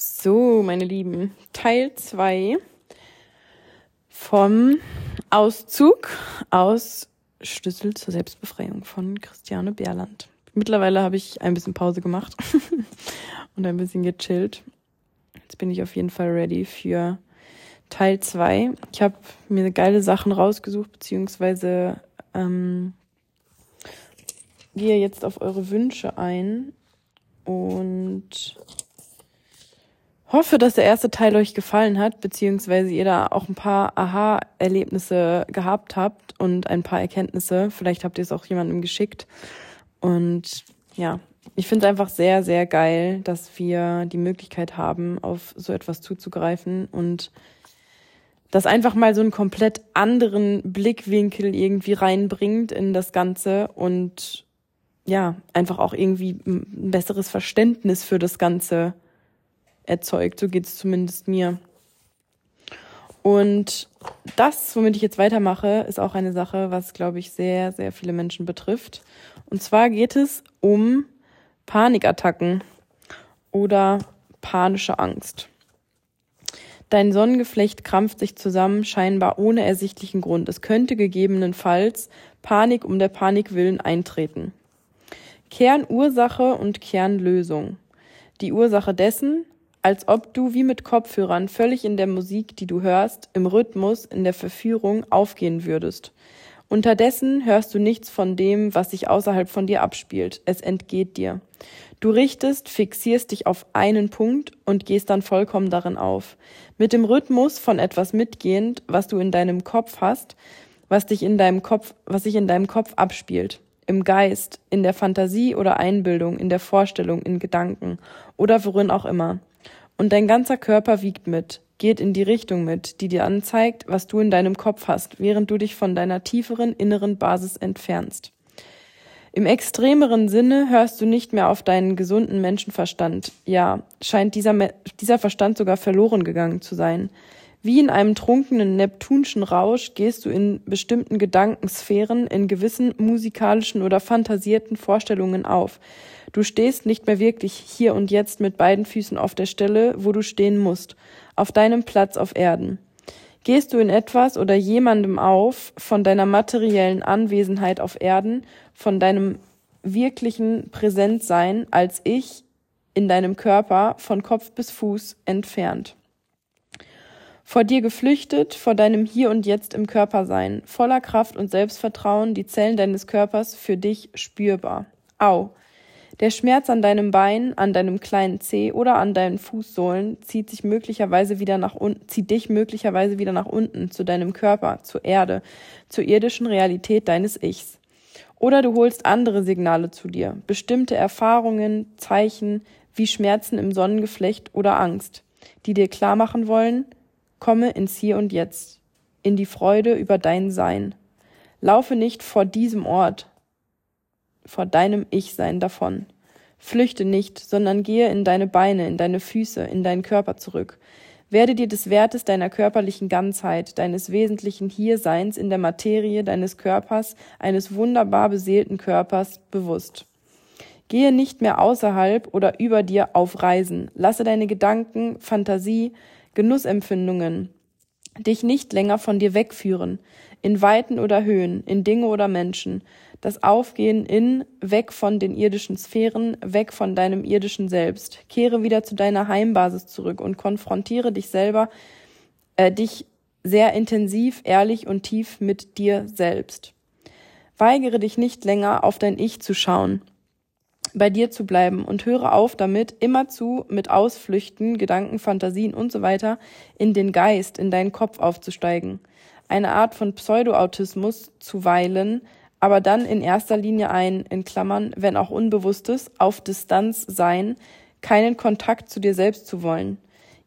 So, meine Lieben, Teil 2 vom Auszug aus Schlüssel zur Selbstbefreiung von Christiane Berland. Mittlerweile habe ich ein bisschen Pause gemacht und ein bisschen gechillt. Jetzt bin ich auf jeden Fall ready für Teil 2. Ich habe mir geile Sachen rausgesucht, beziehungsweise ähm, gehe jetzt auf eure Wünsche ein und hoffe, dass der erste Teil euch gefallen hat, beziehungsweise ihr da auch ein paar Aha-Erlebnisse gehabt habt und ein paar Erkenntnisse. Vielleicht habt ihr es auch jemandem geschickt. Und ja, ich finde es einfach sehr, sehr geil, dass wir die Möglichkeit haben, auf so etwas zuzugreifen und das einfach mal so einen komplett anderen Blickwinkel irgendwie reinbringt in das Ganze und ja, einfach auch irgendwie ein besseres Verständnis für das Ganze erzeugt. So geht es zumindest mir. Und das, womit ich jetzt weitermache, ist auch eine Sache, was, glaube ich, sehr, sehr viele Menschen betrifft. Und zwar geht es um Panikattacken oder panische Angst. Dein Sonnengeflecht krampft sich zusammen, scheinbar ohne ersichtlichen Grund. Es könnte gegebenenfalls Panik um der Panik willen eintreten. Kernursache und Kernlösung. Die Ursache dessen, als ob du wie mit Kopfhörern völlig in der Musik, die du hörst, im Rhythmus, in der Verführung aufgehen würdest. Unterdessen hörst du nichts von dem, was sich außerhalb von dir abspielt. Es entgeht dir. Du richtest, fixierst dich auf einen Punkt und gehst dann vollkommen darin auf. Mit dem Rhythmus von etwas mitgehend, was du in deinem Kopf hast, was dich in deinem Kopf, was sich in deinem Kopf abspielt. Im Geist, in der Fantasie oder Einbildung, in der Vorstellung, in Gedanken oder worin auch immer. Und dein ganzer Körper wiegt mit, geht in die Richtung mit, die dir anzeigt, was du in deinem Kopf hast, während du dich von deiner tieferen inneren Basis entfernst. Im extremeren Sinne hörst du nicht mehr auf deinen gesunden Menschenverstand. Ja, scheint dieser, dieser Verstand sogar verloren gegangen zu sein. Wie in einem trunkenen Neptunschen Rausch gehst du in bestimmten Gedankensphären, in gewissen musikalischen oder fantasierten Vorstellungen auf, Du stehst nicht mehr wirklich hier und jetzt mit beiden Füßen auf der Stelle, wo du stehen musst, auf deinem Platz auf Erden. Gehst du in etwas oder jemandem auf von deiner materiellen Anwesenheit auf Erden, von deinem wirklichen Präsentsein als Ich in deinem Körper von Kopf bis Fuß entfernt. Vor dir geflüchtet, vor deinem Hier und Jetzt im Körper sein, voller Kraft und Selbstvertrauen, die Zellen deines Körpers für dich spürbar. Au, der Schmerz an deinem Bein, an deinem kleinen Zeh oder an deinen Fußsohlen zieht sich möglicherweise wieder nach unten, zieht dich möglicherweise wieder nach unten zu deinem Körper, zur Erde, zur irdischen Realität deines Ichs. Oder du holst andere Signale zu dir, bestimmte Erfahrungen, Zeichen wie Schmerzen im Sonnengeflecht oder Angst, die dir klar machen wollen, komme ins Hier und Jetzt, in die Freude über dein Sein. Laufe nicht vor diesem Ort, vor deinem Ich-Sein davon. Flüchte nicht, sondern gehe in deine Beine, in deine Füße, in deinen Körper zurück. Werde dir des Wertes deiner körperlichen Ganzheit, deines wesentlichen Hierseins in der Materie deines Körpers, eines wunderbar beseelten Körpers, bewusst. Gehe nicht mehr außerhalb oder über dir auf Reisen. Lasse deine Gedanken, Fantasie, Genussempfindungen dich nicht länger von dir wegführen, in Weiten oder Höhen, in Dinge oder Menschen, das Aufgehen in, weg von den irdischen Sphären, weg von deinem irdischen Selbst. Kehre wieder zu deiner Heimbasis zurück und konfrontiere dich selber, äh, dich sehr intensiv, ehrlich und tief mit dir selbst. Weigere dich nicht länger auf dein Ich zu schauen, bei dir zu bleiben und höre auf damit, immerzu mit Ausflüchten, Gedanken, Fantasien und so weiter in den Geist, in deinen Kopf aufzusteigen. Eine Art von Pseudoautismus zuweilen, aber dann in erster Linie ein, in Klammern, wenn auch unbewusstes, auf Distanz sein, keinen Kontakt zu dir selbst zu wollen.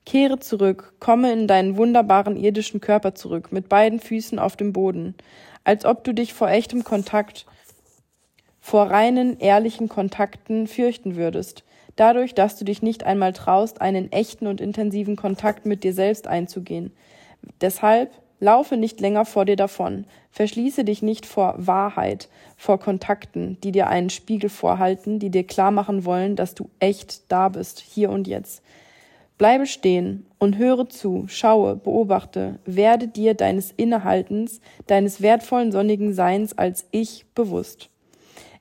Kehre zurück, komme in deinen wunderbaren irdischen Körper zurück, mit beiden Füßen auf dem Boden, als ob du dich vor echtem Kontakt, vor reinen, ehrlichen Kontakten fürchten würdest, dadurch, dass du dich nicht einmal traust, einen echten und intensiven Kontakt mit dir selbst einzugehen. Deshalb Laufe nicht länger vor dir davon. Verschließe dich nicht vor Wahrheit, vor Kontakten, die dir einen Spiegel vorhalten, die dir klar machen wollen, dass du echt da bist, hier und jetzt. Bleibe stehen und höre zu, schaue, beobachte, werde dir deines Innehaltens, deines wertvollen sonnigen Seins als Ich bewusst.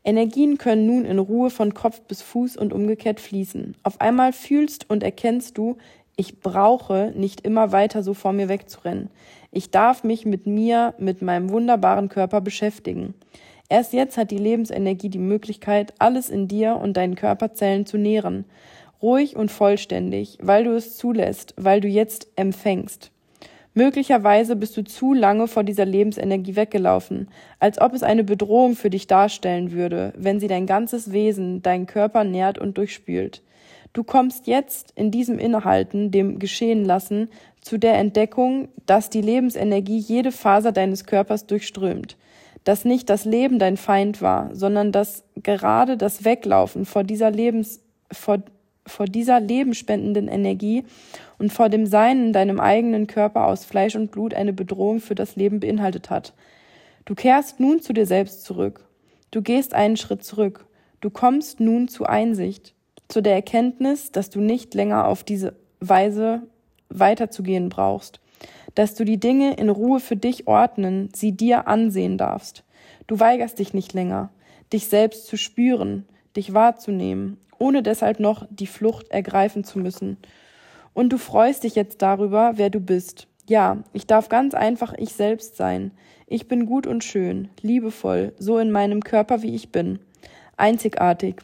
Energien können nun in Ruhe von Kopf bis Fuß und umgekehrt fließen. Auf einmal fühlst und erkennst du, ich brauche nicht immer weiter so vor mir wegzurennen. Ich darf mich mit mir, mit meinem wunderbaren Körper beschäftigen. Erst jetzt hat die Lebensenergie die Möglichkeit, alles in dir und deinen Körperzellen zu nähren ruhig und vollständig, weil du es zulässt, weil du jetzt empfängst. Möglicherweise bist du zu lange vor dieser Lebensenergie weggelaufen, als ob es eine Bedrohung für dich darstellen würde, wenn sie dein ganzes Wesen, deinen Körper nährt und durchspült. Du kommst jetzt in diesem Innehalten, dem Geschehen lassen, zu der Entdeckung, dass die Lebensenergie jede Faser deines Körpers durchströmt, dass nicht das Leben dein Feind war, sondern dass gerade das Weglaufen vor dieser Lebens, vor vor dieser lebenspendenden Energie und vor dem Sein in deinem eigenen Körper aus Fleisch und Blut eine Bedrohung für das Leben beinhaltet hat. Du kehrst nun zu dir selbst zurück. Du gehst einen Schritt zurück. Du kommst nun zu Einsicht, zu der Erkenntnis, dass du nicht länger auf diese Weise weiterzugehen brauchst, dass du die Dinge in Ruhe für dich ordnen, sie dir ansehen darfst. Du weigerst dich nicht länger, dich selbst zu spüren, dich wahrzunehmen ohne deshalb noch die Flucht ergreifen zu müssen. Und du freust dich jetzt darüber, wer du bist. Ja, ich darf ganz einfach ich selbst sein. Ich bin gut und schön, liebevoll, so in meinem Körper, wie ich bin. Einzigartig.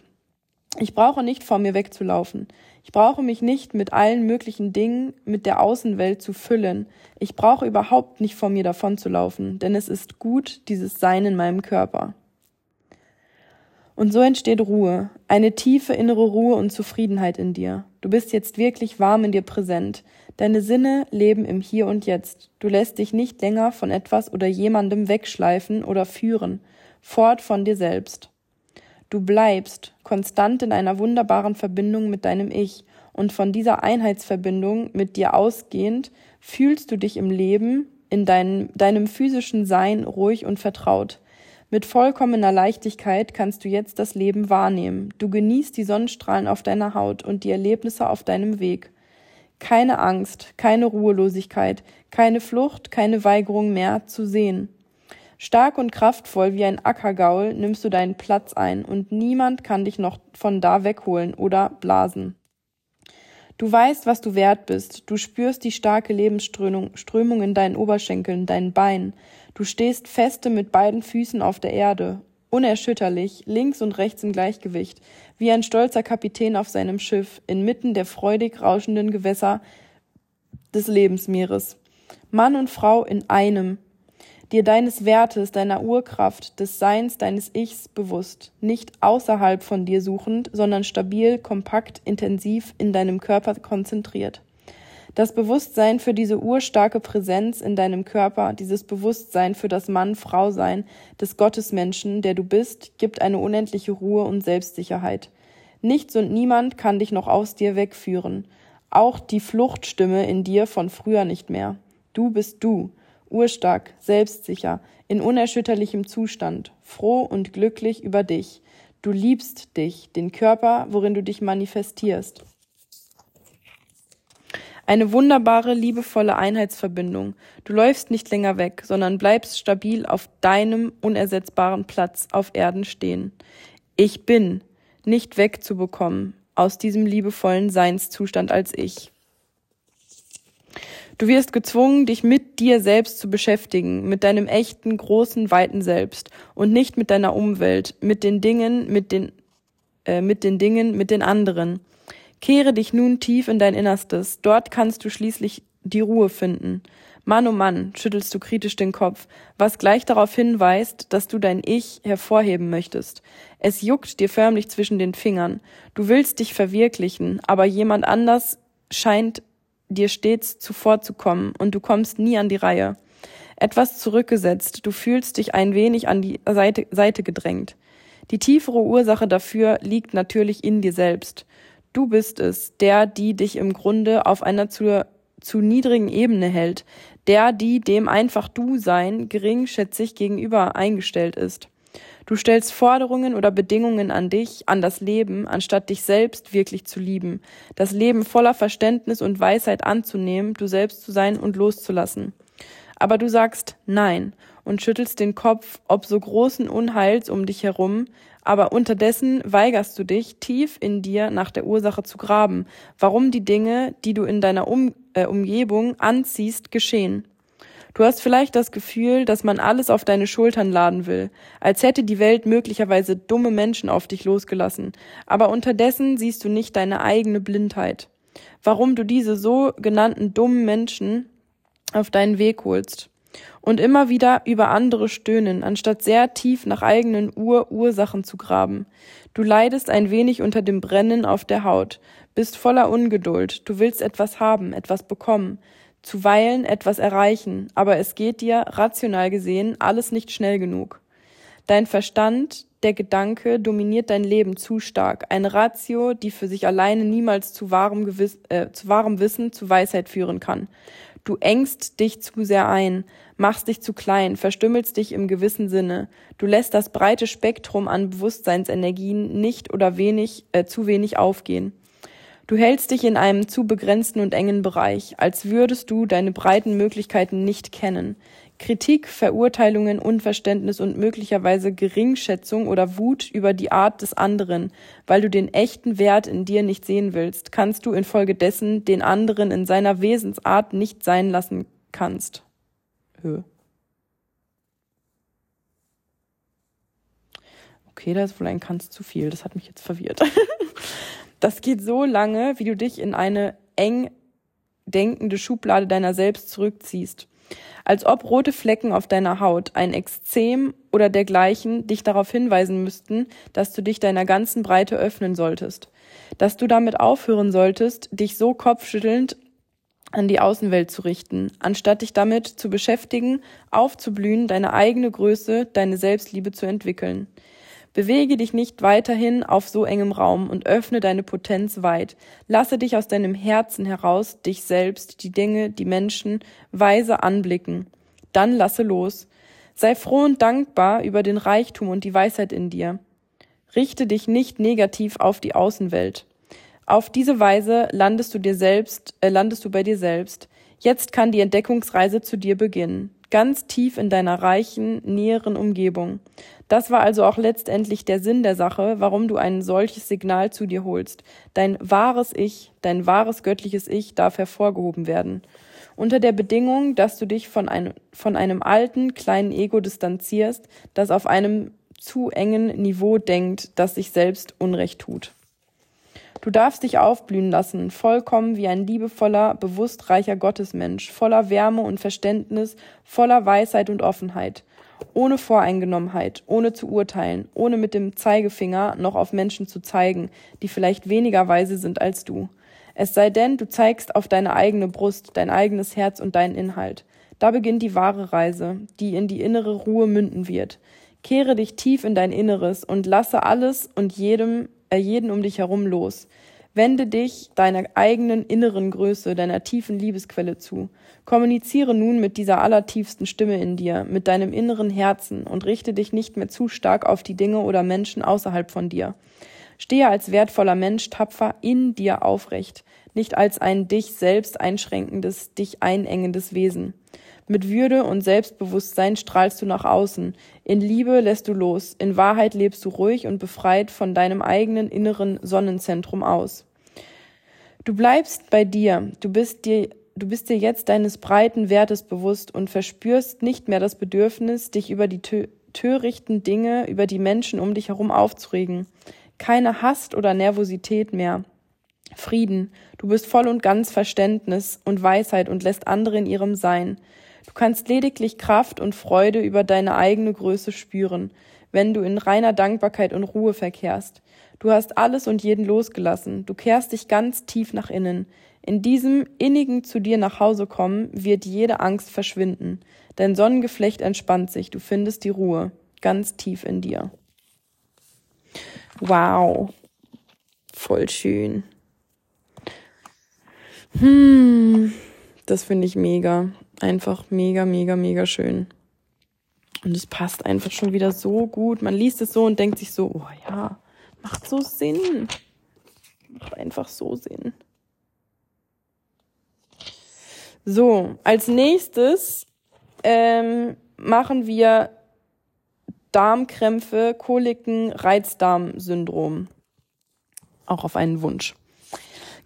Ich brauche nicht vor mir wegzulaufen. Ich brauche mich nicht mit allen möglichen Dingen mit der Außenwelt zu füllen. Ich brauche überhaupt nicht vor mir davonzulaufen, denn es ist gut, dieses Sein in meinem Körper. Und so entsteht Ruhe, eine tiefe innere Ruhe und Zufriedenheit in dir. Du bist jetzt wirklich warm in dir präsent. Deine Sinne leben im Hier und Jetzt. Du lässt dich nicht länger von etwas oder jemandem wegschleifen oder führen, fort von dir selbst. Du bleibst konstant in einer wunderbaren Verbindung mit deinem Ich und von dieser Einheitsverbindung mit dir ausgehend fühlst du dich im Leben, in deinem, deinem physischen Sein ruhig und vertraut. Mit vollkommener Leichtigkeit kannst du jetzt das Leben wahrnehmen. Du genießt die Sonnenstrahlen auf deiner Haut und die Erlebnisse auf deinem Weg. Keine Angst, keine Ruhelosigkeit, keine Flucht, keine Weigerung mehr zu sehen. Stark und kraftvoll wie ein Ackergaul nimmst du deinen Platz ein und niemand kann dich noch von da wegholen oder blasen. Du weißt, was du wert bist. Du spürst die starke Lebensströmung Strömung in deinen Oberschenkeln, deinen Beinen. Du stehst feste mit beiden Füßen auf der Erde, unerschütterlich, links und rechts im Gleichgewicht, wie ein stolzer Kapitän auf seinem Schiff, inmitten der freudig rauschenden Gewässer des Lebensmeeres. Mann und Frau in einem, dir deines Wertes, deiner Urkraft, des Seins, deines Ichs bewusst, nicht außerhalb von dir suchend, sondern stabil, kompakt, intensiv in deinem Körper konzentriert. Das Bewusstsein für diese urstarke Präsenz in deinem Körper, dieses Bewusstsein für das Mann-Frau-Sein des Gottesmenschen, der du bist, gibt eine unendliche Ruhe und Selbstsicherheit. Nichts und niemand kann dich noch aus dir wegführen. Auch die Fluchtstimme in dir von früher nicht mehr. Du bist du, urstark, selbstsicher, in unerschütterlichem Zustand, froh und glücklich über dich. Du liebst dich, den Körper, worin du dich manifestierst. Eine wunderbare, liebevolle Einheitsverbindung. Du läufst nicht länger weg, sondern bleibst stabil auf deinem unersetzbaren Platz auf Erden stehen. Ich bin nicht wegzubekommen aus diesem liebevollen Seinszustand als ich. Du wirst gezwungen, dich mit dir selbst zu beschäftigen, mit deinem echten, großen, weiten Selbst und nicht mit deiner Umwelt, mit den Dingen, mit den, äh, mit den Dingen, mit den anderen. Kehre dich nun tief in dein Innerstes, dort kannst du schließlich die Ruhe finden. Mann, oh Mann, schüttelst du kritisch den Kopf, was gleich darauf hinweist, dass du dein Ich hervorheben möchtest. Es juckt dir förmlich zwischen den Fingern. Du willst dich verwirklichen, aber jemand anders scheint dir stets zuvorzukommen und du kommst nie an die Reihe. Etwas zurückgesetzt, du fühlst dich ein wenig an die Seite, Seite gedrängt. Die tiefere Ursache dafür liegt natürlich in dir selbst. Du bist es, der, die dich im Grunde auf einer zu, zu niedrigen Ebene hält, der, die dem einfach Du sein geringschätzig gegenüber eingestellt ist. Du stellst Forderungen oder Bedingungen an dich, an das Leben, anstatt dich selbst wirklich zu lieben, das Leben voller Verständnis und Weisheit anzunehmen, du selbst zu sein und loszulassen. Aber du sagst Nein und schüttelst den Kopf, ob so großen Unheils um dich herum, aber unterdessen weigerst du dich, tief in dir nach der Ursache zu graben, warum die Dinge, die du in deiner um äh, Umgebung anziehst, geschehen. Du hast vielleicht das Gefühl, dass man alles auf deine Schultern laden will, als hätte die Welt möglicherweise dumme Menschen auf dich losgelassen, aber unterdessen siehst du nicht deine eigene Blindheit. Warum du diese so genannten dummen Menschen auf deinen Weg holst und immer wieder über andere stöhnen, anstatt sehr tief nach eigenen Urursachen zu graben. Du leidest ein wenig unter dem Brennen auf der Haut, bist voller Ungeduld, du willst etwas haben, etwas bekommen, zuweilen etwas erreichen, aber es geht dir, rational gesehen, alles nicht schnell genug. Dein Verstand, der Gedanke, dominiert dein Leben zu stark, eine Ratio, die für sich alleine niemals zu wahrem, Gewiss, äh, zu wahrem Wissen, zu Weisheit führen kann. Du engst dich zu sehr ein, machst dich zu klein, verstümmelst dich im gewissen Sinne. Du lässt das breite Spektrum an Bewusstseinsenergien nicht oder wenig, äh, zu wenig aufgehen. Du hältst dich in einem zu begrenzten und engen Bereich, als würdest du deine breiten Möglichkeiten nicht kennen. Kritik, Verurteilungen, Unverständnis und möglicherweise Geringschätzung oder Wut über die Art des anderen, weil du den echten Wert in dir nicht sehen willst, kannst du infolgedessen den anderen in seiner Wesensart nicht sein lassen kannst. Höhe. Okay, da ist wohl ein Kanz zu viel. Das hat mich jetzt verwirrt. Das geht so lange, wie du dich in eine eng denkende Schublade deiner selbst zurückziehst. Als ob rote Flecken auf deiner Haut, ein Exzem oder dergleichen dich darauf hinweisen müssten, dass du dich deiner ganzen Breite öffnen solltest. Dass du damit aufhören solltest, dich so kopfschüttelnd an die Außenwelt zu richten, anstatt dich damit zu beschäftigen, aufzublühen, deine eigene Größe, deine Selbstliebe zu entwickeln. Bewege dich nicht weiterhin auf so engem Raum und öffne deine Potenz weit. Lasse dich aus deinem Herzen heraus, dich selbst, die Dinge, die Menschen weise anblicken. Dann lasse los. Sei froh und dankbar über den Reichtum und die Weisheit in dir. Richte dich nicht negativ auf die Außenwelt. Auf diese Weise landest du dir selbst, äh, landest du bei dir selbst. Jetzt kann die Entdeckungsreise zu dir beginnen ganz tief in deiner reichen, näheren Umgebung. Das war also auch letztendlich der Sinn der Sache, warum du ein solches Signal zu dir holst. Dein wahres Ich, dein wahres göttliches Ich darf hervorgehoben werden. Unter der Bedingung, dass du dich von einem, von einem alten, kleinen Ego distanzierst, das auf einem zu engen Niveau denkt, das sich selbst Unrecht tut. Du darfst dich aufblühen lassen, vollkommen wie ein liebevoller, bewusst reicher Gottesmensch, voller Wärme und Verständnis, voller Weisheit und Offenheit, ohne Voreingenommenheit, ohne zu urteilen, ohne mit dem Zeigefinger noch auf Menschen zu zeigen, die vielleicht weniger weise sind als du. Es sei denn, du zeigst auf deine eigene Brust, dein eigenes Herz und deinen Inhalt. Da beginnt die wahre Reise, die in die innere Ruhe münden wird. Kehre dich tief in dein Inneres und lasse alles und jedem jeden um dich herum los. Wende dich deiner eigenen inneren Größe, deiner tiefen Liebesquelle zu. Kommuniziere nun mit dieser allertiefsten Stimme in dir, mit deinem inneren Herzen und richte dich nicht mehr zu stark auf die Dinge oder Menschen außerhalb von dir. Stehe als wertvoller Mensch tapfer in dir aufrecht, nicht als ein dich selbst einschränkendes, dich einengendes Wesen. Mit Würde und Selbstbewusstsein strahlst du nach außen. In Liebe lässt du los. In Wahrheit lebst du ruhig und befreit von deinem eigenen inneren Sonnenzentrum aus. Du bleibst bei dir. Du bist dir Du bist dir jetzt deines breiten Wertes bewusst und verspürst nicht mehr das Bedürfnis, dich über die törichten Dinge, über die Menschen um dich herum aufzuregen. Keine Hast oder Nervosität mehr. Frieden. Du bist voll und ganz Verständnis und Weisheit und lässt andere in ihrem Sein. Du kannst lediglich Kraft und Freude über deine eigene Größe spüren, wenn du in reiner Dankbarkeit und Ruhe verkehrst. Du hast alles und jeden losgelassen, du kehrst dich ganz tief nach innen. In diesem innigen zu dir nach Hause kommen wird jede Angst verschwinden. Dein Sonnengeflecht entspannt sich, du findest die Ruhe ganz tief in dir. Wow. Voll schön. Hm, das finde ich mega einfach mega, mega, mega schön. Und es passt einfach schon wieder so gut. Man liest es so und denkt sich so, oh ja, macht so Sinn. Macht einfach so Sinn. So, als nächstes ähm, machen wir Darmkrämpfe, Koliken, Reizdarmsyndrom. Auch auf einen Wunsch.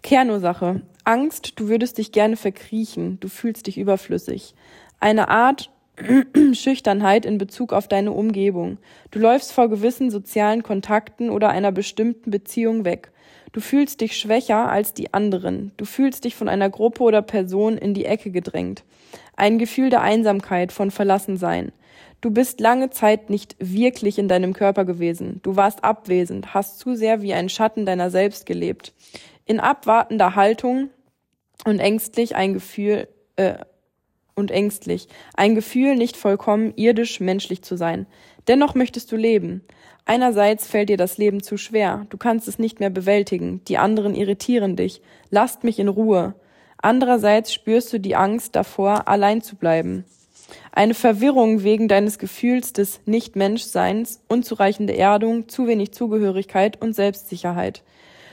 Kernursache. Angst, du würdest dich gerne verkriechen, du fühlst dich überflüssig. Eine Art Schüchternheit in Bezug auf deine Umgebung. Du läufst vor gewissen sozialen Kontakten oder einer bestimmten Beziehung weg. Du fühlst dich schwächer als die anderen. Du fühlst dich von einer Gruppe oder Person in die Ecke gedrängt. Ein Gefühl der Einsamkeit, von Verlassensein. Du bist lange Zeit nicht wirklich in deinem Körper gewesen. Du warst abwesend, hast zu sehr wie ein Schatten deiner selbst gelebt. In abwartender Haltung und ängstlich ein Gefühl, äh, und ängstlich. Ein Gefühl, nicht vollkommen irdisch menschlich zu sein. Dennoch möchtest du leben. Einerseits fällt dir das Leben zu schwer. Du kannst es nicht mehr bewältigen. Die anderen irritieren dich. Lasst mich in Ruhe. Andererseits spürst du die Angst davor, allein zu bleiben. Eine Verwirrung wegen deines Gefühls des Nicht-Menschseins, unzureichende Erdung, zu wenig Zugehörigkeit und Selbstsicherheit.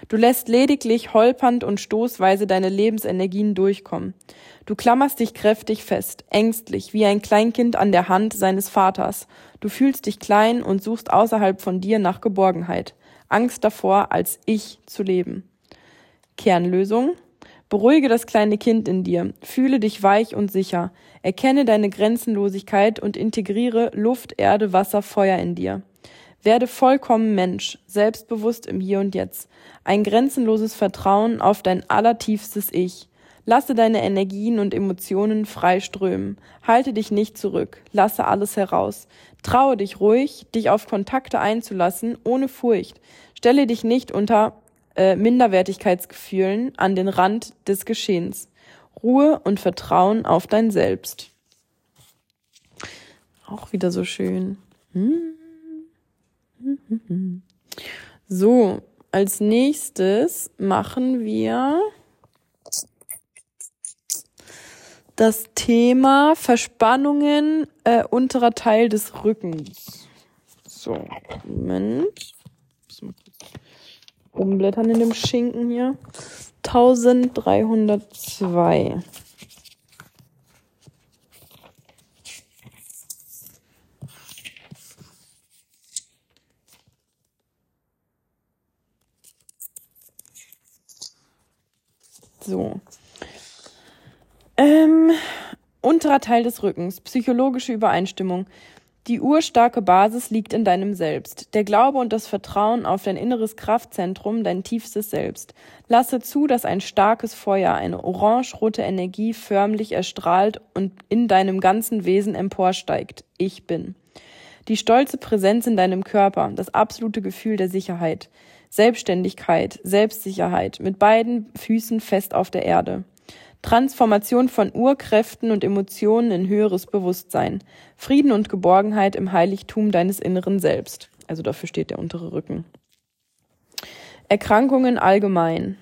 Du lässt lediglich holpernd und stoßweise deine Lebensenergien durchkommen. Du klammerst dich kräftig fest, ängstlich, wie ein Kleinkind an der Hand seines Vaters. Du fühlst dich klein und suchst außerhalb von dir nach Geborgenheit. Angst davor, als Ich zu leben. Kernlösung? Beruhige das kleine Kind in dir, fühle dich weich und sicher, erkenne deine Grenzenlosigkeit und integriere Luft, Erde, Wasser, Feuer in dir. Werde vollkommen Mensch, selbstbewusst im Hier und Jetzt, ein grenzenloses Vertrauen auf dein allertiefstes Ich. Lasse deine Energien und Emotionen frei strömen. Halte dich nicht zurück. Lasse alles heraus. Traue dich ruhig, dich auf Kontakte einzulassen, ohne Furcht. Stelle dich nicht unter äh, Minderwertigkeitsgefühlen an den Rand des Geschehens. Ruhe und Vertrauen auf dein Selbst. Auch wieder so schön. Hm. So, als nächstes machen wir das Thema Verspannungen äh, unterer Teil des Rückens. So, Moment umblättern in dem Schinken hier. 1302. So. Ähm, unterer Teil des Rückens. Psychologische Übereinstimmung. Die urstarke Basis liegt in deinem Selbst. Der Glaube und das Vertrauen auf dein inneres Kraftzentrum, dein tiefstes Selbst. Lasse zu, dass ein starkes Feuer, eine orange-rote Energie förmlich erstrahlt und in deinem ganzen Wesen emporsteigt. Ich bin. Die stolze Präsenz in deinem Körper, das absolute Gefühl der Sicherheit. Selbstständigkeit, Selbstsicherheit, mit beiden Füßen fest auf der Erde. Transformation von Urkräften und Emotionen in höheres Bewusstsein, Frieden und Geborgenheit im Heiligtum deines inneren Selbst. Also dafür steht der untere Rücken. Erkrankungen allgemein.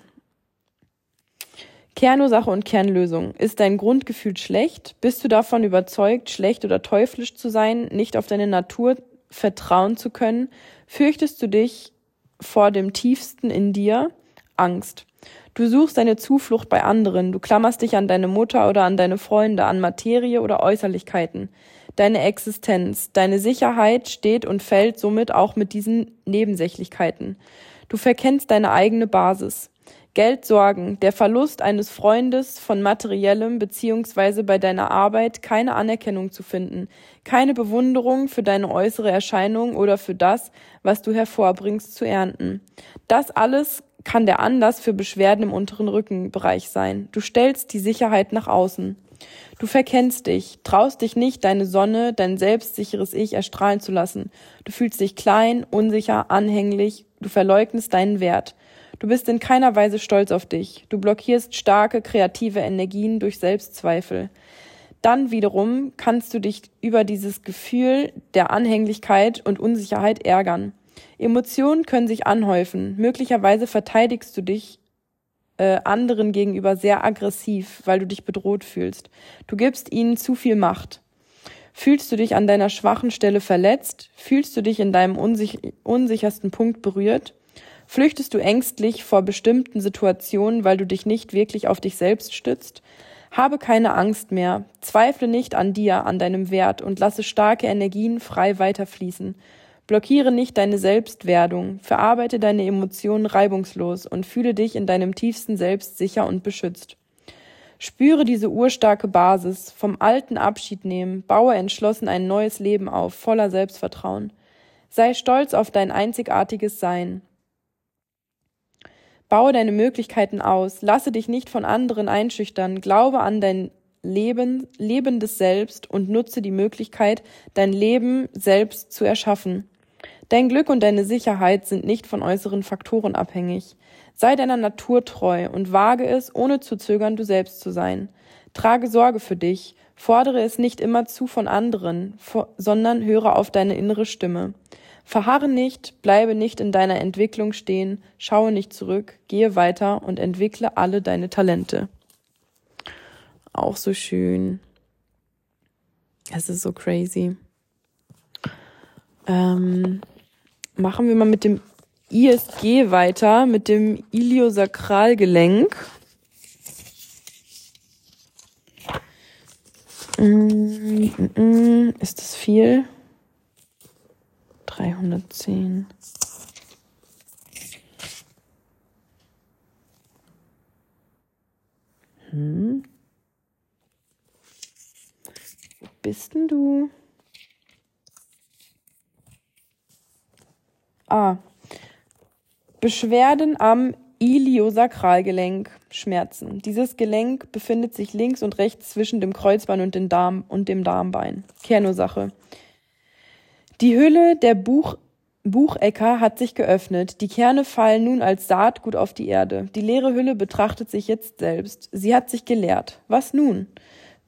Kernursache und Kernlösung. Ist dein Grundgefühl schlecht? Bist du davon überzeugt, schlecht oder teuflisch zu sein, nicht auf deine Natur vertrauen zu können? Fürchtest du dich vor dem tiefsten in dir? Angst. Du suchst deine Zuflucht bei anderen, du klammerst dich an deine Mutter oder an deine Freunde, an Materie oder Äußerlichkeiten. Deine Existenz, deine Sicherheit steht und fällt somit auch mit diesen Nebensächlichkeiten. Du verkennst deine eigene Basis. Geldsorgen, der Verlust eines Freundes von materiellem beziehungsweise bei deiner Arbeit keine Anerkennung zu finden, keine Bewunderung für deine äußere Erscheinung oder für das, was du hervorbringst, zu ernten. Das alles kann der Anlass für Beschwerden im unteren Rückenbereich sein. Du stellst die Sicherheit nach außen. Du verkennst dich, traust dich nicht, deine Sonne, dein selbstsicheres Ich erstrahlen zu lassen. Du fühlst dich klein, unsicher, anhänglich, du verleugnest deinen Wert. Du bist in keiner Weise stolz auf dich. Du blockierst starke kreative Energien durch Selbstzweifel. Dann wiederum kannst du dich über dieses Gefühl der Anhänglichkeit und Unsicherheit ärgern. Emotionen können sich anhäufen. Möglicherweise verteidigst du dich äh, anderen gegenüber sehr aggressiv, weil du dich bedroht fühlst. Du gibst ihnen zu viel Macht. Fühlst du dich an deiner schwachen Stelle verletzt? Fühlst du dich in deinem unsich unsichersten Punkt berührt? Flüchtest du ängstlich vor bestimmten Situationen, weil du dich nicht wirklich auf dich selbst stützt? Habe keine Angst mehr, zweifle nicht an dir, an deinem Wert und lasse starke Energien frei weiterfließen. Blockiere nicht deine Selbstwerdung, verarbeite deine Emotionen reibungslos und fühle dich in deinem tiefsten Selbst sicher und beschützt. Spüre diese urstarke Basis, vom Alten Abschied nehmen, baue entschlossen ein neues Leben auf, voller Selbstvertrauen. Sei stolz auf dein einzigartiges Sein. Baue deine Möglichkeiten aus, lasse dich nicht von anderen einschüchtern, glaube an dein Leben, lebendes Selbst und nutze die Möglichkeit, dein Leben selbst zu erschaffen. Dein Glück und deine Sicherheit sind nicht von äußeren Faktoren abhängig. Sei deiner Natur treu und wage es, ohne zu zögern, du selbst zu sein. Trage Sorge für dich, fordere es nicht immer zu von anderen, sondern höre auf deine innere Stimme. Verharre nicht, bleibe nicht in deiner Entwicklung stehen, schaue nicht zurück, gehe weiter und entwickle alle deine Talente. Auch so schön. Es ist so crazy. Ähm, machen wir mal mit dem ISG weiter mit dem Iliosakralgelenk. Mm, mm, mm. Ist das viel? 310. Hm. Wo bist denn du? Ah, Beschwerden am Iliosakralgelenk, Schmerzen. Dieses Gelenk befindet sich links und rechts zwischen dem Kreuzbein und, dem Darm und dem Darmbein. Kernursache. Die Hülle der Buch Buchecker hat sich geöffnet. Die Kerne fallen nun als Saatgut auf die Erde. Die leere Hülle betrachtet sich jetzt selbst. Sie hat sich geleert. Was nun?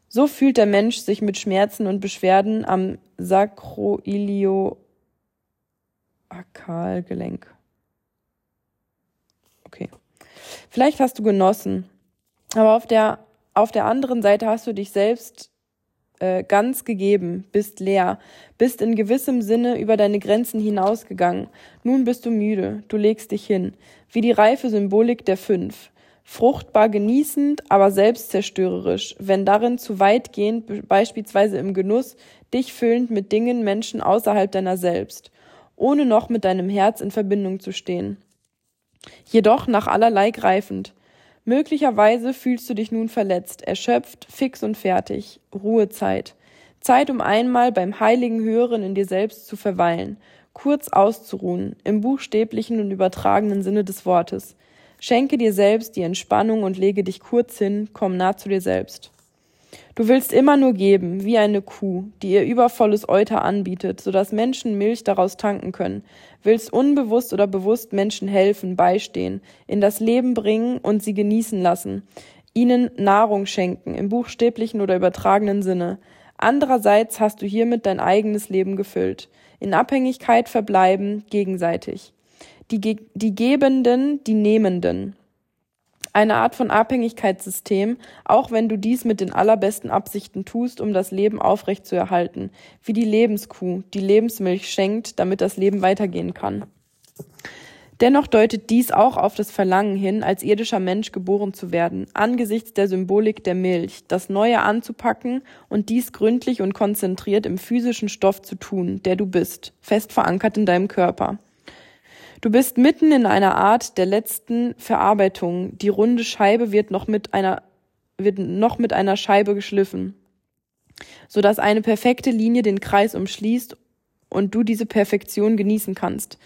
So fühlt der Mensch sich mit Schmerzen und Beschwerden am Sakroilioakalgelenk. Okay. Vielleicht hast du genossen, aber auf der, auf der anderen Seite hast du dich selbst äh, ganz gegeben, bist leer, bist in gewissem Sinne über deine Grenzen hinausgegangen. Nun bist du müde, du legst dich hin, wie die reife Symbolik der Fünf. Fruchtbar genießend, aber selbstzerstörerisch, wenn darin zu weit gehend, beispielsweise im Genuss, dich füllend mit Dingen, Menschen außerhalb deiner selbst, ohne noch mit deinem Herz in Verbindung zu stehen jedoch nach allerlei greifend. Möglicherweise fühlst du dich nun verletzt, erschöpft, fix und fertig. Ruhezeit. Zeit, um einmal beim heiligen Hören in dir selbst zu verweilen, kurz auszuruhen, im buchstäblichen und übertragenen Sinne des Wortes. Schenke dir selbst die Entspannung und lege dich kurz hin, komm nah zu dir selbst. Du willst immer nur geben, wie eine Kuh, die ihr übervolles Euter anbietet, so dass Menschen Milch daraus tanken können, willst unbewusst oder bewusst Menschen helfen, beistehen, in das Leben bringen und sie genießen lassen, ihnen Nahrung schenken, im buchstäblichen oder übertragenen Sinne. Andererseits hast du hiermit dein eigenes Leben gefüllt, in Abhängigkeit verbleiben, gegenseitig. Die, Ge die Gebenden, die Nehmenden eine Art von Abhängigkeitssystem, auch wenn du dies mit den allerbesten Absichten tust, um das Leben aufrechtzuerhalten, wie die Lebenskuh, die Lebensmilch schenkt, damit das Leben weitergehen kann. Dennoch deutet dies auch auf das Verlangen hin, als irdischer Mensch geboren zu werden, angesichts der Symbolik der Milch, das Neue anzupacken und dies gründlich und konzentriert im physischen Stoff zu tun, der du bist, fest verankert in deinem Körper. Du bist mitten in einer Art der letzten Verarbeitung. Die runde Scheibe wird noch mit einer, wird noch mit einer Scheibe geschliffen, so dass eine perfekte Linie den Kreis umschließt und du diese Perfektion genießen kannst.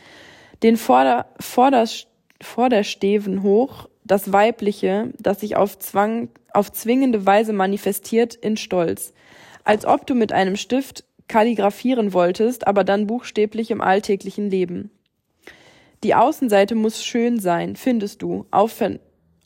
Den Vorder, Vorder, Vordersteven hoch, das Weibliche, das sich auf Zwang, auf zwingende Weise manifestiert, in Stolz. Als ob du mit einem Stift kalligrafieren wolltest, aber dann buchstäblich im alltäglichen Leben. Die Außenseite muss schön sein, findest du, auf,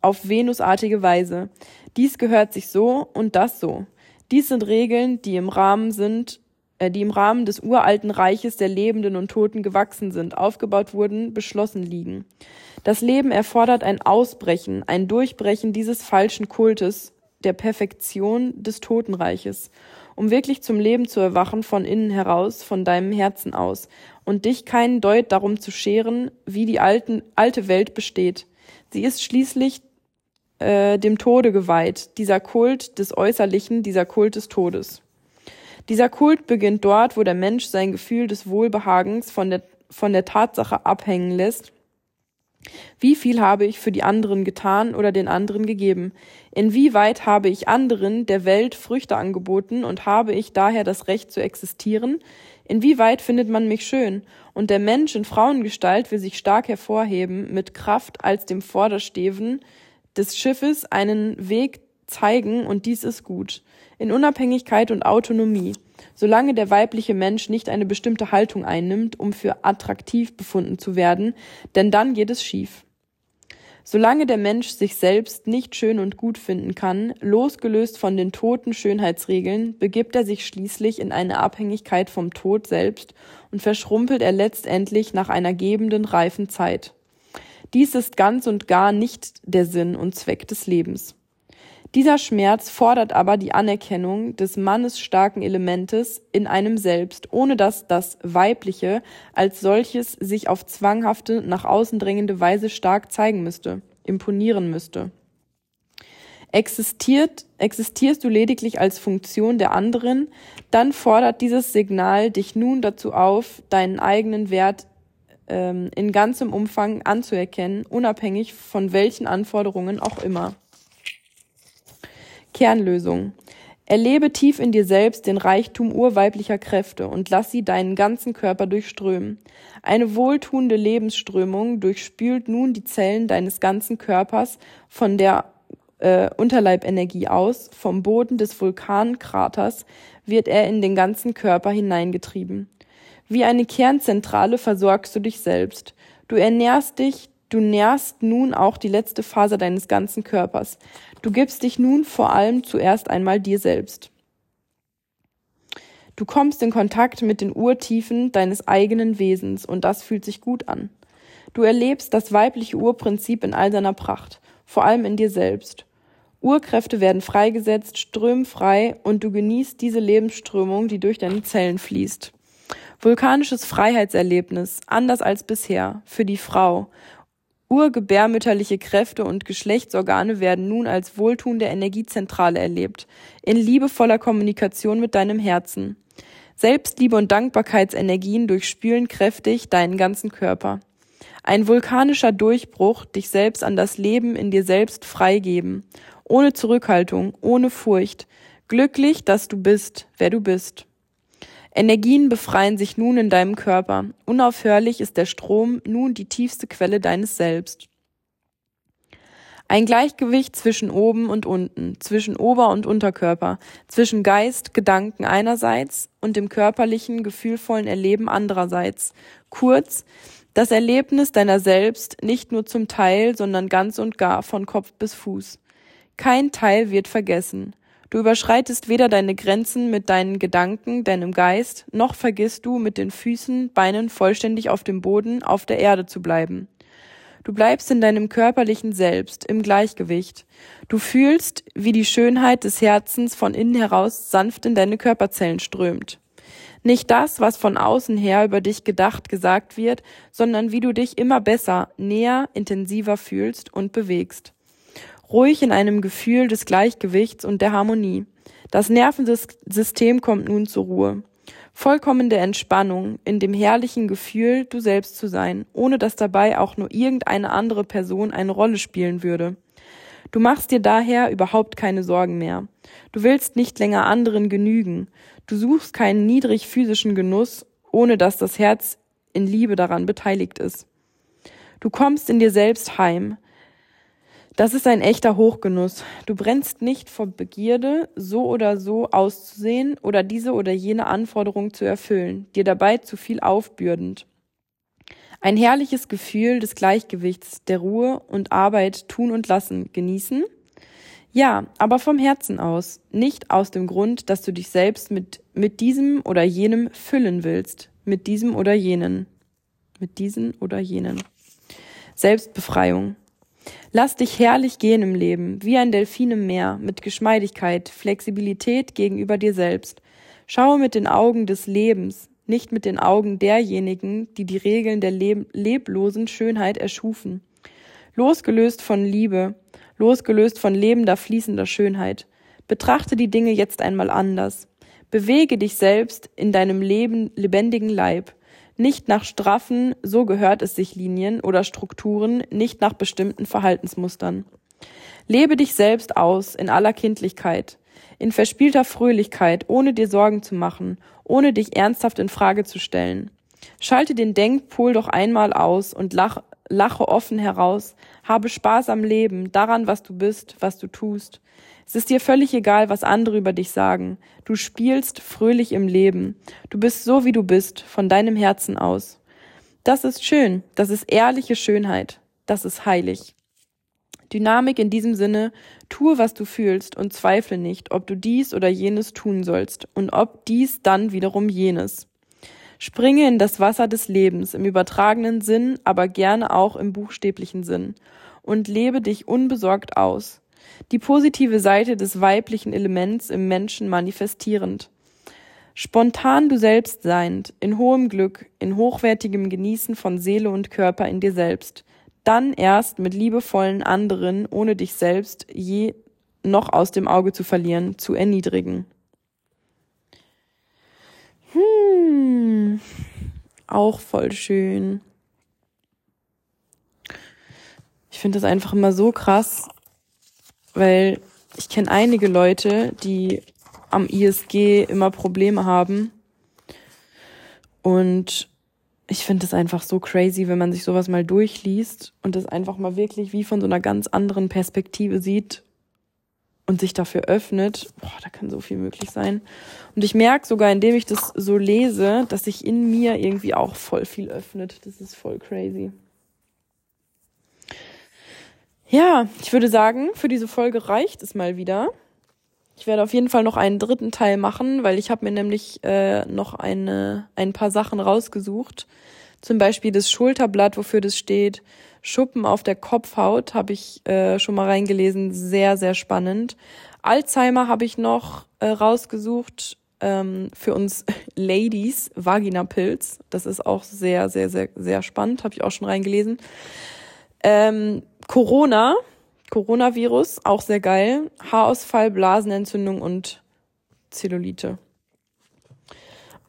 auf venusartige Weise. Dies gehört sich so und das so. Dies sind Regeln, die im Rahmen sind, äh, die im Rahmen des uralten Reiches der Lebenden und Toten gewachsen sind, aufgebaut wurden, beschlossen liegen. Das Leben erfordert ein Ausbrechen, ein Durchbrechen dieses falschen Kultes, der Perfektion des Totenreiches, um wirklich zum Leben zu erwachen von innen heraus, von deinem Herzen aus, und dich keinen Deut darum zu scheren, wie die alten, alte Welt besteht. Sie ist schließlich äh, dem Tode geweiht, dieser Kult des Äußerlichen, dieser Kult des Todes. Dieser Kult beginnt dort, wo der Mensch sein Gefühl des Wohlbehagens von der, von der Tatsache abhängen lässt, wie viel habe ich für die anderen getan oder den anderen gegeben? Inwieweit habe ich anderen der Welt Früchte angeboten und habe ich daher das Recht zu existieren? Inwieweit findet man mich schön? Und der Mensch in Frauengestalt will sich stark hervorheben, mit Kraft als dem Vordersteven des Schiffes einen Weg zeigen, und dies ist gut. In Unabhängigkeit und Autonomie. Solange der weibliche Mensch nicht eine bestimmte Haltung einnimmt, um für attraktiv befunden zu werden, denn dann geht es schief. Solange der Mensch sich selbst nicht schön und gut finden kann, losgelöst von den toten Schönheitsregeln, begibt er sich schließlich in eine Abhängigkeit vom Tod selbst und verschrumpelt er letztendlich nach einer gebenden, reifen Zeit. Dies ist ganz und gar nicht der Sinn und Zweck des Lebens. Dieser Schmerz fordert aber die Anerkennung des mannesstarken Elementes in einem selbst, ohne dass das Weibliche als solches sich auf zwanghafte, nach außen drängende Weise stark zeigen müsste, imponieren müsste. Existiert, existierst du lediglich als Funktion der anderen, dann fordert dieses Signal dich nun dazu auf, deinen eigenen Wert ähm, in ganzem Umfang anzuerkennen, unabhängig von welchen Anforderungen auch immer. Kernlösung. Erlebe tief in dir selbst den Reichtum urweiblicher Kräfte und lass sie deinen ganzen Körper durchströmen. Eine wohltuende Lebensströmung durchspült nun die Zellen deines ganzen Körpers von der äh, Unterleibenergie aus, vom Boden des Vulkankraters wird er in den ganzen Körper hineingetrieben. Wie eine Kernzentrale versorgst du dich selbst. Du ernährst dich, du nährst nun auch die letzte Phase deines ganzen Körpers. Du gibst dich nun vor allem zuerst einmal dir selbst. Du kommst in Kontakt mit den Urtiefen deines eigenen Wesens und das fühlt sich gut an. Du erlebst das weibliche Urprinzip in all seiner Pracht, vor allem in dir selbst. Urkräfte werden freigesetzt, strömen frei und du genießt diese Lebensströmung, die durch deine Zellen fließt. Vulkanisches Freiheitserlebnis, anders als bisher, für die Frau Urgebärmütterliche Kräfte und Geschlechtsorgane werden nun als wohltuende Energiezentrale erlebt, in liebevoller Kommunikation mit deinem Herzen. Selbstliebe und Dankbarkeitsenergien durchspülen kräftig deinen ganzen Körper. Ein vulkanischer Durchbruch, dich selbst an das Leben in dir selbst freigeben, ohne Zurückhaltung, ohne Furcht, glücklich, dass du bist, wer du bist. Energien befreien sich nun in deinem Körper. Unaufhörlich ist der Strom nun die tiefste Quelle deines Selbst. Ein Gleichgewicht zwischen oben und unten, zwischen Ober- und Unterkörper, zwischen Geist, Gedanken einerseits und dem körperlichen, gefühlvollen Erleben andererseits. Kurz, das Erlebnis deiner selbst nicht nur zum Teil, sondern ganz und gar von Kopf bis Fuß. Kein Teil wird vergessen. Du überschreitest weder deine Grenzen mit deinen Gedanken, deinem Geist, noch vergisst du mit den Füßen, Beinen vollständig auf dem Boden, auf der Erde zu bleiben. Du bleibst in deinem körperlichen Selbst, im Gleichgewicht. Du fühlst, wie die Schönheit des Herzens von innen heraus sanft in deine Körperzellen strömt. Nicht das, was von außen her über dich gedacht, gesagt wird, sondern wie du dich immer besser, näher, intensiver fühlst und bewegst ruhig in einem Gefühl des Gleichgewichts und der Harmonie. Das Nervensystem kommt nun zur Ruhe. Vollkommene Entspannung in dem herrlichen Gefühl, du selbst zu sein, ohne dass dabei auch nur irgendeine andere Person eine Rolle spielen würde. Du machst dir daher überhaupt keine Sorgen mehr. Du willst nicht länger anderen genügen. Du suchst keinen niedrig physischen Genuss, ohne dass das Herz in Liebe daran beteiligt ist. Du kommst in dir selbst heim. Das ist ein echter Hochgenuss. Du brennst nicht vor Begierde, so oder so auszusehen oder diese oder jene Anforderung zu erfüllen, dir dabei zu viel aufbürdend. Ein herrliches Gefühl des Gleichgewichts, der Ruhe und Arbeit tun und lassen, genießen? Ja, aber vom Herzen aus, nicht aus dem Grund, dass du dich selbst mit, mit diesem oder jenem füllen willst, mit diesem oder jenen, mit diesen oder jenen. Selbstbefreiung. Lass dich herrlich gehen im Leben, wie ein Delfin im Meer, mit Geschmeidigkeit, Flexibilität gegenüber dir selbst. Schaue mit den Augen des Lebens, nicht mit den Augen derjenigen, die die Regeln der leb leblosen Schönheit erschufen. Losgelöst von Liebe, losgelöst von lebender, fließender Schönheit. Betrachte die Dinge jetzt einmal anders. Bewege dich selbst in deinem Leben lebendigen Leib, nicht nach straffen, so gehört es sich Linien oder Strukturen, nicht nach bestimmten Verhaltensmustern. Lebe dich selbst aus in aller Kindlichkeit, in verspielter Fröhlichkeit, ohne dir Sorgen zu machen, ohne dich ernsthaft in Frage zu stellen. Schalte den Denkpol doch einmal aus und lach, lache offen heraus, habe Spaß am Leben, daran, was du bist, was du tust. Es ist dir völlig egal, was andere über dich sagen. Du spielst fröhlich im Leben. Du bist so, wie du bist, von deinem Herzen aus. Das ist schön. Das ist ehrliche Schönheit. Das ist heilig. Dynamik in diesem Sinne, tue, was du fühlst und zweifle nicht, ob du dies oder jenes tun sollst und ob dies dann wiederum jenes. Springe in das Wasser des Lebens im übertragenen Sinn, aber gerne auch im buchstäblichen Sinn und lebe dich unbesorgt aus die positive Seite des weiblichen Elements im Menschen manifestierend. Spontan du selbst seiend, in hohem Glück, in hochwertigem Genießen von Seele und Körper in dir selbst, dann erst mit liebevollen anderen, ohne dich selbst je noch aus dem Auge zu verlieren, zu erniedrigen. Hm, auch voll schön. Ich finde das einfach immer so krass, weil ich kenne einige Leute, die am ISG immer Probleme haben. Und ich finde es einfach so crazy, wenn man sich sowas mal durchliest und das einfach mal wirklich wie von so einer ganz anderen Perspektive sieht und sich dafür öffnet. Boah, da kann so viel möglich sein. Und ich merke sogar, indem ich das so lese, dass sich in mir irgendwie auch voll viel öffnet. Das ist voll crazy. Ja, ich würde sagen, für diese Folge reicht es mal wieder. Ich werde auf jeden Fall noch einen dritten Teil machen, weil ich habe mir nämlich äh, noch eine, ein paar Sachen rausgesucht. Zum Beispiel das Schulterblatt, wofür das steht. Schuppen auf der Kopfhaut habe ich äh, schon mal reingelesen. Sehr, sehr spannend. Alzheimer habe ich noch äh, rausgesucht. Ähm, für uns Ladies, Vaginapilz. Das ist auch sehr, sehr, sehr, sehr spannend. Habe ich auch schon reingelesen. Ähm, Corona, Coronavirus, auch sehr geil. Haarausfall, Blasenentzündung und Zellulite.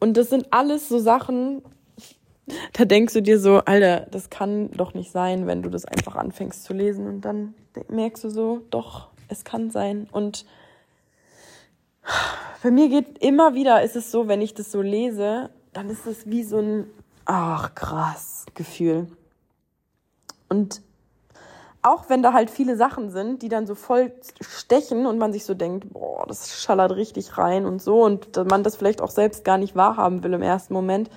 Und das sind alles so Sachen, da denkst du dir so, Alter, das kann doch nicht sein, wenn du das einfach anfängst zu lesen und dann merkst du so, doch, es kann sein. Und bei mir geht immer wieder, ist es so, wenn ich das so lese, dann ist es wie so ein, ach krass, Gefühl. Und auch wenn da halt viele Sachen sind, die dann so voll stechen und man sich so denkt, boah, das schallert richtig rein und so und man das vielleicht auch selbst gar nicht wahrhaben will im ersten Moment.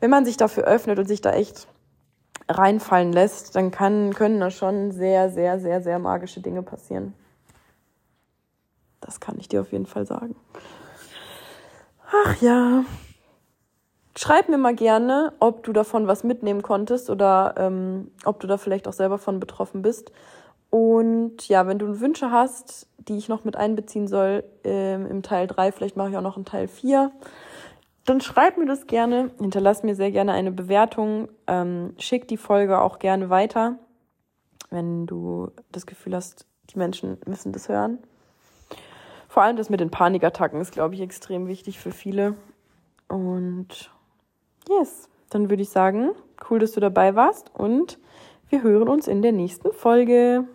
Wenn man sich dafür öffnet und sich da echt reinfallen lässt, dann kann, können da schon sehr, sehr, sehr, sehr magische Dinge passieren. Das kann ich dir auf jeden Fall sagen. Ach ja. Schreib mir mal gerne, ob du davon was mitnehmen konntest oder ähm, ob du da vielleicht auch selber von betroffen bist. Und ja, wenn du Wünsche hast, die ich noch mit einbeziehen soll ähm, im Teil 3, vielleicht mache ich auch noch einen Teil 4, dann schreib mir das gerne, hinterlass mir sehr gerne eine Bewertung, ähm, schick die Folge auch gerne weiter, wenn du das Gefühl hast, die Menschen müssen das hören. Vor allem das mit den Panikattacken ist, glaube ich, extrem wichtig für viele. Und Yes, dann würde ich sagen, cool, dass du dabei warst und wir hören uns in der nächsten Folge.